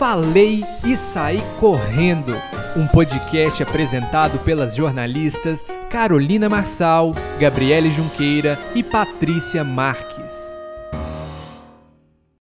Falei e Saí Correndo, um podcast apresentado pelas jornalistas Carolina Marçal, Gabriele Junqueira e Patrícia Marques.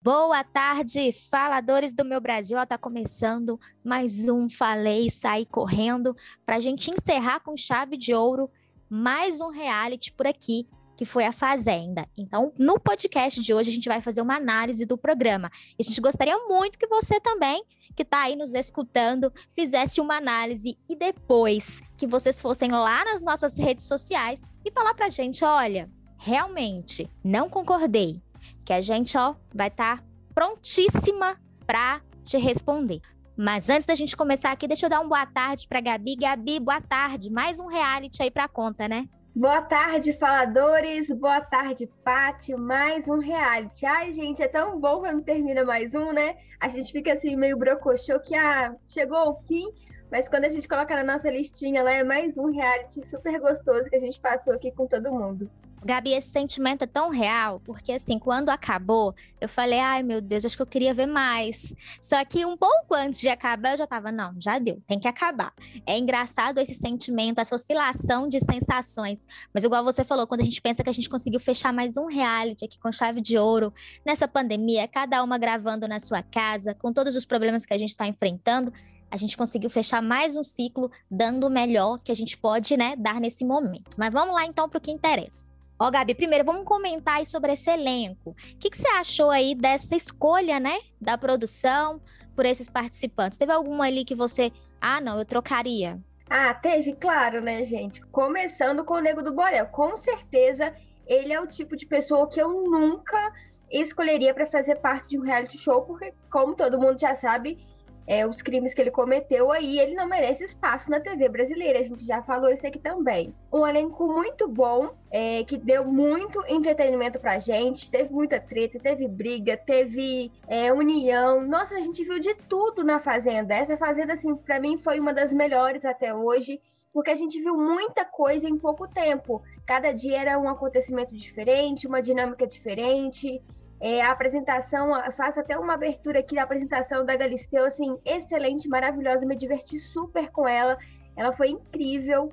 Boa tarde, faladores do meu Brasil. Está começando mais um Falei e Saí Correndo para a gente encerrar com chave de ouro mais um reality por aqui que foi a Fazenda. Então, no podcast de hoje, a gente vai fazer uma análise do programa. E a gente gostaria muito que você também, que está aí nos escutando, fizesse uma análise e depois que vocês fossem lá nas nossas redes sociais e falar pra gente: olha, realmente não concordei. Que a gente, ó, vai estar tá prontíssima para te responder. Mas antes da gente começar aqui, deixa eu dar uma boa tarde para Gabi. Gabi, boa tarde. Mais um reality aí para conta, né? Boa tarde, faladores. Boa tarde, Pátio. Mais um reality. Ai, gente, é tão bom quando termina mais um, né? A gente fica assim meio brocochô que ah, chegou ao fim, mas quando a gente coloca na nossa listinha lá, é mais um reality super gostoso que a gente passou aqui com todo mundo. Gabi, esse sentimento é tão real, porque assim, quando acabou, eu falei, ai meu Deus, acho que eu queria ver mais. Só que um pouco antes de acabar, eu já tava, não, já deu, tem que acabar. É engraçado esse sentimento, essa oscilação de sensações. Mas igual você falou, quando a gente pensa que a gente conseguiu fechar mais um reality aqui com chave de ouro, nessa pandemia, cada uma gravando na sua casa, com todos os problemas que a gente está enfrentando, a gente conseguiu fechar mais um ciclo, dando o melhor que a gente pode, né, dar nesse momento. Mas vamos lá então para o que interessa. Ó, Gabi, primeiro vamos comentar aí sobre esse elenco. O que, que, você achou aí dessa escolha, né, da produção por esses participantes? Teve alguma ali que você, ah, não, eu trocaria? Ah, teve, claro, né, gente? Começando com o Nego do Borel. Com certeza, ele é o tipo de pessoa que eu nunca escolheria para fazer parte de um reality show, porque, como todo mundo já sabe, é, os crimes que ele cometeu aí, ele não merece espaço na TV brasileira. A gente já falou isso aqui também. Um elenco muito bom, é, que deu muito entretenimento pra gente. Teve muita treta, teve briga, teve é, união. Nossa, a gente viu de tudo na Fazenda. Essa Fazenda, assim, pra mim foi uma das melhores até hoje. Porque a gente viu muita coisa em pouco tempo. Cada dia era um acontecimento diferente, uma dinâmica diferente. É, a apresentação, faço até uma abertura aqui da apresentação da Galisteu, assim, excelente, maravilhosa, me diverti super com ela, ela foi incrível.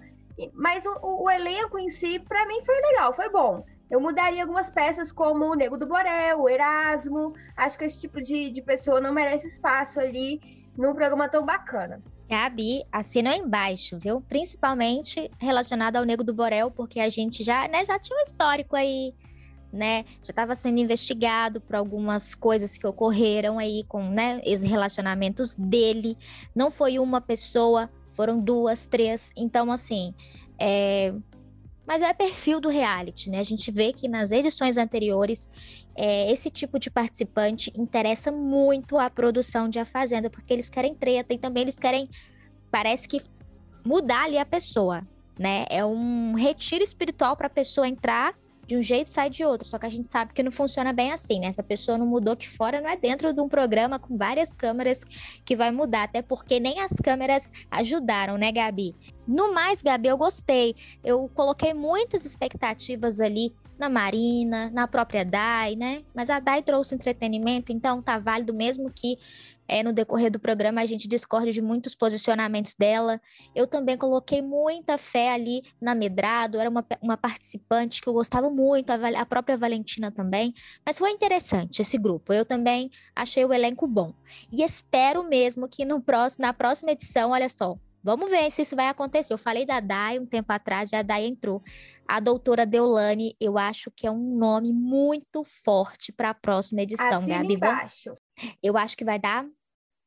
Mas o, o elenco em si, para mim, foi legal, foi bom. Eu mudaria algumas peças, como o Nego do Borel, o Erasmo. Acho que esse tipo de, de pessoa não merece espaço ali num programa tão bacana. Gabi assina embaixo, viu? Principalmente relacionado ao Nego do Borel, porque a gente já, né, já tinha um histórico aí né? Já estava sendo investigado por algumas coisas que ocorreram aí com, né, os relacionamentos dele. Não foi uma pessoa, foram duas, três. Então, assim, é... Mas é perfil do reality, né? A gente vê que nas edições anteriores, é, esse tipo de participante interessa muito a produção de A Fazenda, porque eles querem treta e também eles querem, parece que, mudar ali a pessoa, né? É um retiro espiritual para a pessoa entrar de um jeito sai de outro. Só que a gente sabe que não funciona bem assim, né? Essa pessoa não mudou que fora, não é dentro de um programa com várias câmeras que vai mudar, até porque nem as câmeras ajudaram, né, Gabi? No mais, Gabi, eu gostei. Eu coloquei muitas expectativas ali na Marina, na própria Dai, né? Mas a Dai trouxe entretenimento, então tá válido mesmo que é, no decorrer do programa a gente discorde de muitos posicionamentos dela. Eu também coloquei muita fé ali na Medrado, era uma, uma participante que eu gostava muito, a, a própria Valentina também. Mas foi interessante esse grupo. Eu também achei o elenco bom. E espero mesmo que no próximo, na próxima edição, olha só, Vamos ver se isso vai acontecer. Eu falei da Dai um tempo atrás, e a Dai entrou. A doutora Deolane, eu acho que é um nome muito forte para a próxima edição, Assina Gabi. Embaixo. Eu acho que vai dar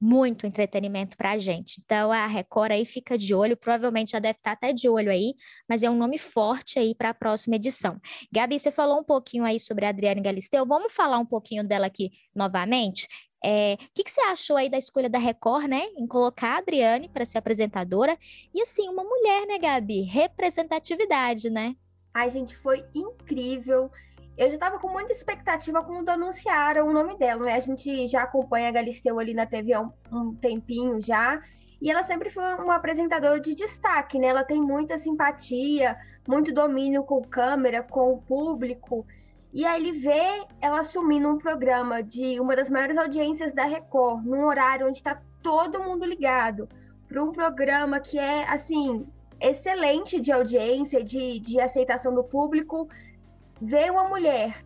muito entretenimento para a gente. Então, a Record aí fica de olho, provavelmente já deve estar até de olho aí, mas é um nome forte aí para a próxima edição. Gabi, você falou um pouquinho aí sobre a Adriane Galisteu, vamos falar um pouquinho dela aqui novamente? É, o que, que, você achou aí da escolha da Record, né, em colocar a Adriane para ser apresentadora? E assim, uma mulher, né, Gabi? Representatividade, né? Ai, gente, foi incrível. Eu já estava com muita expectativa quando anunciaram o nome dela, né? A gente já acompanha a Galisteu ali na TV há um, um tempinho já. E ela sempre foi uma apresentadora de destaque, né? Ela tem muita simpatia, muito domínio com câmera, com o público. E aí ele vê ela assumindo um programa de uma das maiores audiências da Record, num horário onde está todo mundo ligado, para um programa que é, assim, excelente de audiência, de, de aceitação do público, ver uma mulher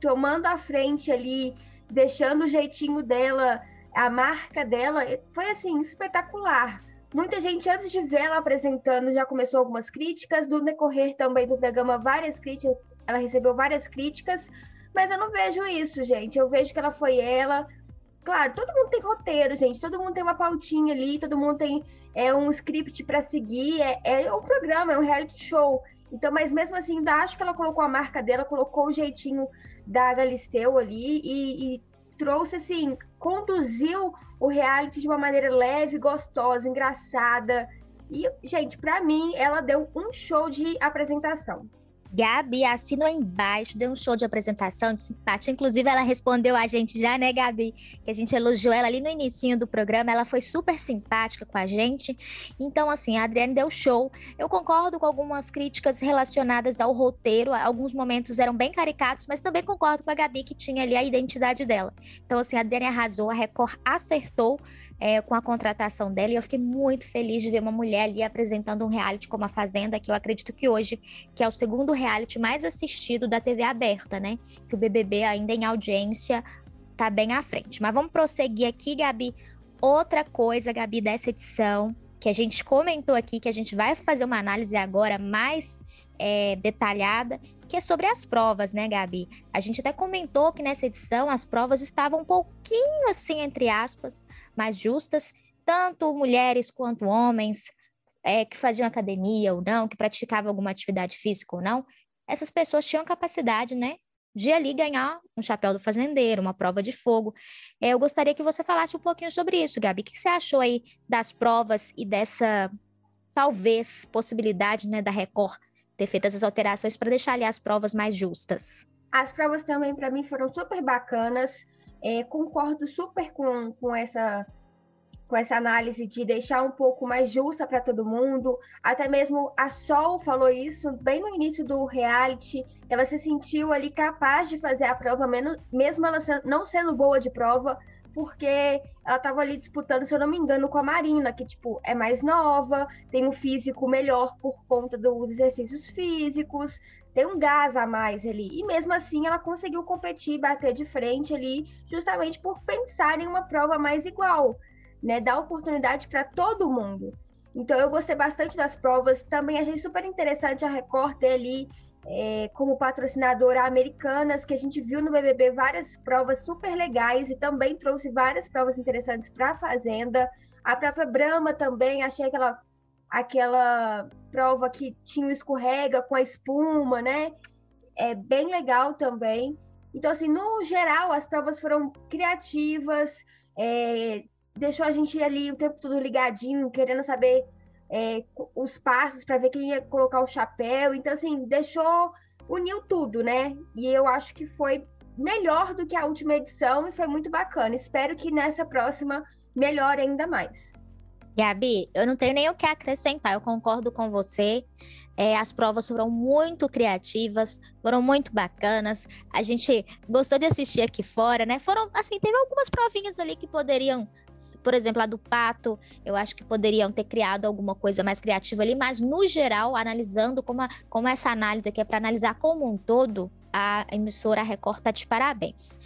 tomando a frente ali, deixando o jeitinho dela, a marca dela, foi assim, espetacular. Muita gente, antes de ver ela apresentando, já começou algumas críticas. No decorrer também do programa, várias críticas. Ela recebeu várias críticas, mas eu não vejo isso, gente. Eu vejo que ela foi ela. Claro, todo mundo tem roteiro, gente. Todo mundo tem uma pautinha ali, todo mundo tem é, um script para seguir. É, é um programa, é um reality show. Então, mas mesmo assim, ainda acho que ela colocou a marca dela, colocou o jeitinho da Galisteu ali e, e trouxe, assim, conduziu o reality de uma maneira leve, gostosa, engraçada. E, gente, para mim, ela deu um show de apresentação. Gabi assinou embaixo, deu um show de apresentação de simpatia. Inclusive, ela respondeu a gente já, né, Gabi? Que a gente elogiou ela ali no início do programa. Ela foi super simpática com a gente. Então, assim, a Adriane deu show. Eu concordo com algumas críticas relacionadas ao roteiro. Alguns momentos eram bem caricatos, mas também concordo com a Gabi que tinha ali a identidade dela. Então, assim, a Adriane arrasou, a Record acertou é, com a contratação dela. E eu fiquei muito feliz de ver uma mulher ali apresentando um reality como a Fazenda, que eu acredito que hoje, que é o segundo reality mais assistido da TV aberta, né? Que o BBB ainda em audiência tá bem à frente. Mas vamos prosseguir aqui, Gabi. Outra coisa, Gabi, dessa edição que a gente comentou aqui, que a gente vai fazer uma análise agora mais é, detalhada, que é sobre as provas, né, Gabi? A gente até comentou que nessa edição as provas estavam um pouquinho assim, entre aspas, mais justas, tanto mulheres quanto homens, é, que faziam academia ou não, que praticavam alguma atividade física ou não, essas pessoas tinham capacidade, né, de ali ganhar um chapéu do fazendeiro, uma prova de fogo. É, eu gostaria que você falasse um pouquinho sobre isso, Gabi. O que você achou aí das provas e dessa talvez possibilidade, né, da Record ter feito essas alterações para deixar ali as provas mais justas. As provas também, para mim, foram super bacanas. É, concordo super com, com essa com essa análise de deixar um pouco mais justa para todo mundo. Até mesmo a Sol falou isso bem no início do reality. Ela se sentiu ali capaz de fazer a prova, mesmo ela não sendo boa de prova, porque ela estava ali disputando, se eu não me engano, com a Marina, que, tipo, é mais nova, tem um físico melhor por conta dos exercícios físicos, tem um gás a mais ali. E mesmo assim ela conseguiu competir, bater de frente ali, justamente por pensar em uma prova mais igual, né? Dar oportunidade para todo mundo. Então eu gostei bastante das provas. Também achei super interessante a Record ter ali é, como patrocinadora Americanas, que a gente viu no BBB várias provas super legais e também trouxe várias provas interessantes para a Fazenda. A própria Brahma também, achei aquela, aquela prova que tinha o escorrega com a espuma, né? É bem legal também. Então, assim, no geral, as provas foram criativas, é, deixou a gente ali o tempo todo ligadinho, querendo saber é, os passos para ver quem ia colocar o chapéu. Então, assim, deixou, uniu tudo, né? E eu acho que foi melhor do que a última edição e foi muito bacana. Espero que nessa próxima melhore ainda mais. Gabi, eu não tenho nem o que acrescentar, eu concordo com você. É, as provas foram muito criativas, foram muito bacanas. A gente gostou de assistir aqui fora, né? Foram, assim, teve algumas provinhas ali que poderiam, por exemplo, a do pato, eu acho que poderiam ter criado alguma coisa mais criativa ali, mas no geral, analisando como, a, como essa análise aqui é para analisar como um todo, a emissora Record tá de parabéns.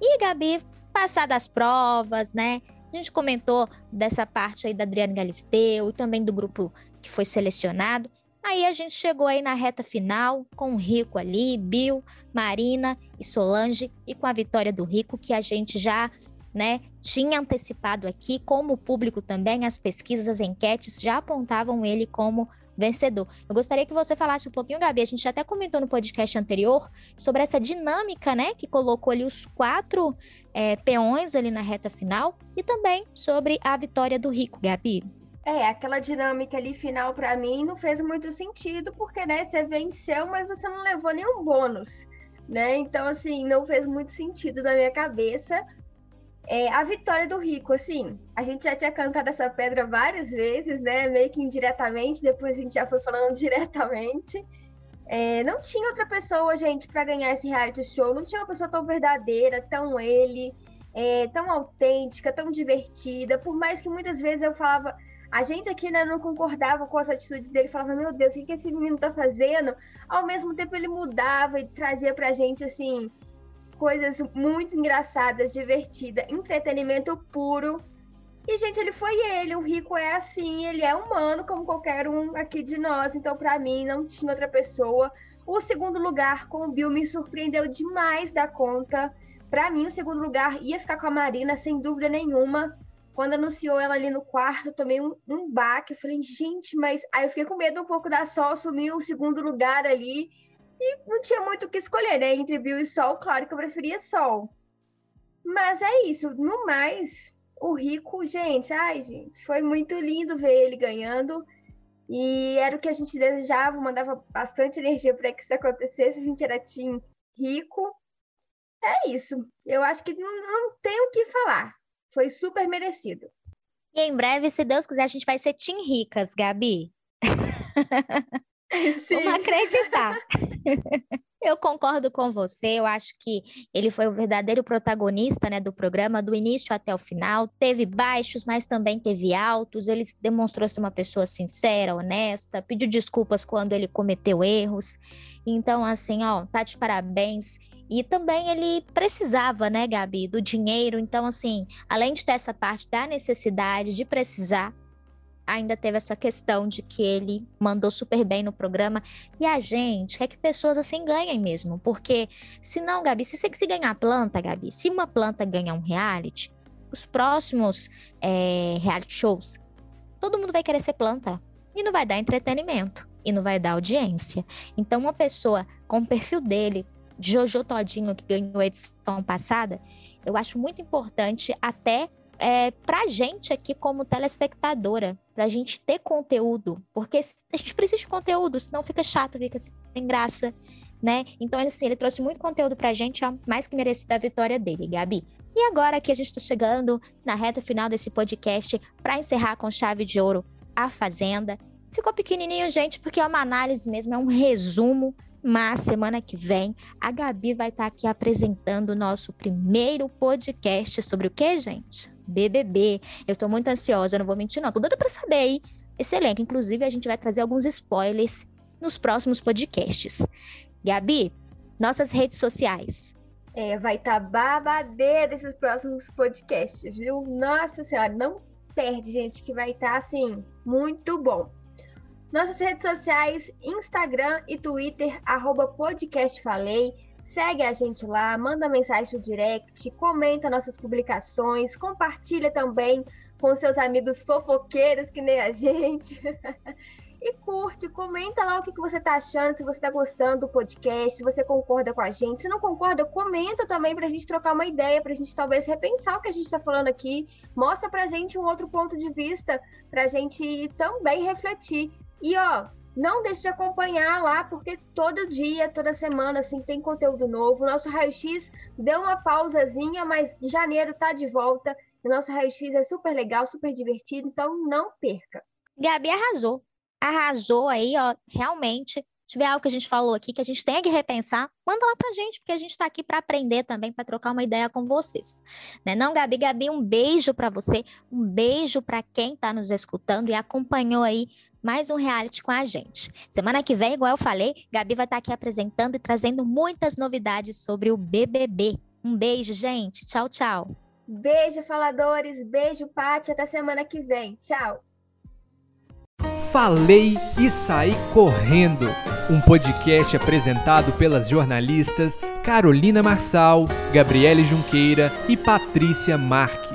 E, Gabi, passadas as provas, né? A gente comentou dessa parte aí da Adriane Galisteu e também do grupo que foi selecionado. Aí a gente chegou aí na reta final com o Rico ali, Bill, Marina e Solange e com a vitória do Rico que a gente já, né, tinha antecipado aqui, como o público também, as pesquisas, as enquetes já apontavam ele como vencedor. Eu gostaria que você falasse um pouquinho, Gabi, a gente até comentou no podcast anterior sobre essa dinâmica, né, que colocou ali os quatro é, peões ali na reta final e também sobre a vitória do Rico, Gabi. É, aquela dinâmica ali final para mim não fez muito sentido, porque, né, você venceu, mas você não levou nenhum bônus, né? Então, assim, não fez muito sentido na minha cabeça. É, a vitória do Rico, assim, a gente já tinha cantado essa pedra várias vezes, né? Meio que indiretamente, depois a gente já foi falando diretamente. É, não tinha outra pessoa, gente, para ganhar esse reality show. Não tinha uma pessoa tão verdadeira, tão ele, é, tão autêntica, tão divertida. Por mais que muitas vezes eu falava, a gente aqui né, não concordava com as atitudes dele, falava, meu Deus, o que, que esse menino tá fazendo? Ao mesmo tempo ele mudava e trazia pra gente, assim, coisas muito engraçadas, divertidas, entretenimento puro. E, gente, ele foi ele. O Rico é assim, ele é humano como qualquer um aqui de nós. Então, para mim, não tinha outra pessoa. O segundo lugar com o Bill me surpreendeu demais da conta. Para mim, o segundo lugar ia ficar com a Marina, sem dúvida nenhuma. Quando anunciou ela ali no quarto, tomei um, um baque. Eu falei, gente, mas. Aí eu fiquei com medo um pouco da Sol assumir o segundo lugar ali. E não tinha muito o que escolher, né? Entre Bill e Sol, claro que eu preferia Sol. Mas é isso. No mais, o Rico, gente, ai, gente, foi muito lindo ver ele ganhando. E era o que a gente desejava, mandava bastante energia para que isso acontecesse. A gente era Team Rico. É isso. Eu acho que não, não tem o que falar. Foi super merecido. E em breve, se Deus quiser, a gente vai ser Team Ricas, Gabi. Sim. Vamos acreditar. Eu concordo com você, eu acho que ele foi o verdadeiro protagonista né, do programa, do início até o final. Teve baixos, mas também teve altos. Ele demonstrou ser uma pessoa sincera, honesta, pediu desculpas quando ele cometeu erros. Então, assim, ó, tá de parabéns. E também ele precisava, né, Gabi, do dinheiro. Então, assim, além de ter essa parte da necessidade de precisar, ainda teve essa questão de que ele mandou super bem no programa. E a gente quer que pessoas assim ganhem mesmo. Porque, se não, Gabi, se você ganhar planta, Gabi, se uma planta ganhar um reality, os próximos é, reality shows, todo mundo vai querer ser planta. E não vai dar entretenimento. E não vai dar audiência. Então, uma pessoa com o perfil dele, Jojo Todinho, que ganhou a edição passada, eu acho muito importante até é, para a gente aqui como telespectadora, para a gente ter conteúdo, porque a gente precisa de conteúdo, senão fica chato, fica sem graça, né? Então, assim, ele trouxe muito conteúdo para a gente, ó, mais que merecida a vitória dele, Gabi. E agora que a gente está chegando na reta final desse podcast, para encerrar com chave de ouro a Fazenda. Ficou pequenininho, gente, porque é uma análise mesmo, é um resumo mas semana que vem a Gabi vai estar tá aqui apresentando o nosso primeiro podcast sobre o que, gente? BBB. Eu tô muito ansiosa, não vou mentir, não. Tô doida pra saber aí esse elenco. Inclusive, a gente vai trazer alguns spoilers nos próximos podcasts. Gabi, nossas redes sociais. É, vai estar tá babadeira esses próximos podcasts, viu? Nossa Senhora, não perde, gente, que vai estar, tá, assim, muito bom. Nossas redes sociais, Instagram e Twitter, arroba podcastfalei. Segue a gente lá, manda mensagem no direct, comenta nossas publicações, compartilha também com seus amigos fofoqueiros que nem a gente. e curte, comenta lá o que, que você está achando, se você está gostando do podcast, se você concorda com a gente. Se não concorda, comenta também para a gente trocar uma ideia, para a gente talvez repensar o que a gente está falando aqui. Mostra para a gente um outro ponto de vista, para a gente também refletir. E ó, não deixe de acompanhar lá, porque todo dia, toda semana, assim, tem conteúdo novo. Nosso raio-x deu uma pausazinha, mas janeiro tá de volta. O nosso raio-x é super legal, super divertido, então não perca. Gabi arrasou. Arrasou aí, ó, realmente. Se tiver algo que a gente falou aqui que a gente tenha que repensar, manda lá pra gente, porque a gente tá aqui para aprender também, para trocar uma ideia com vocês. Né não, Gabi? Gabi, um beijo para você, um beijo para quem tá nos escutando e acompanhou aí mais um reality com a gente. Semana que vem, igual eu falei, Gabi vai estar aqui apresentando e trazendo muitas novidades sobre o BBB. Um beijo, gente. Tchau, tchau. Beijo, faladores. Beijo, Paty. Até semana que vem. Tchau. Falei e saí correndo. Um podcast apresentado pelas jornalistas Carolina Marçal, Gabriele Junqueira e Patrícia Marques.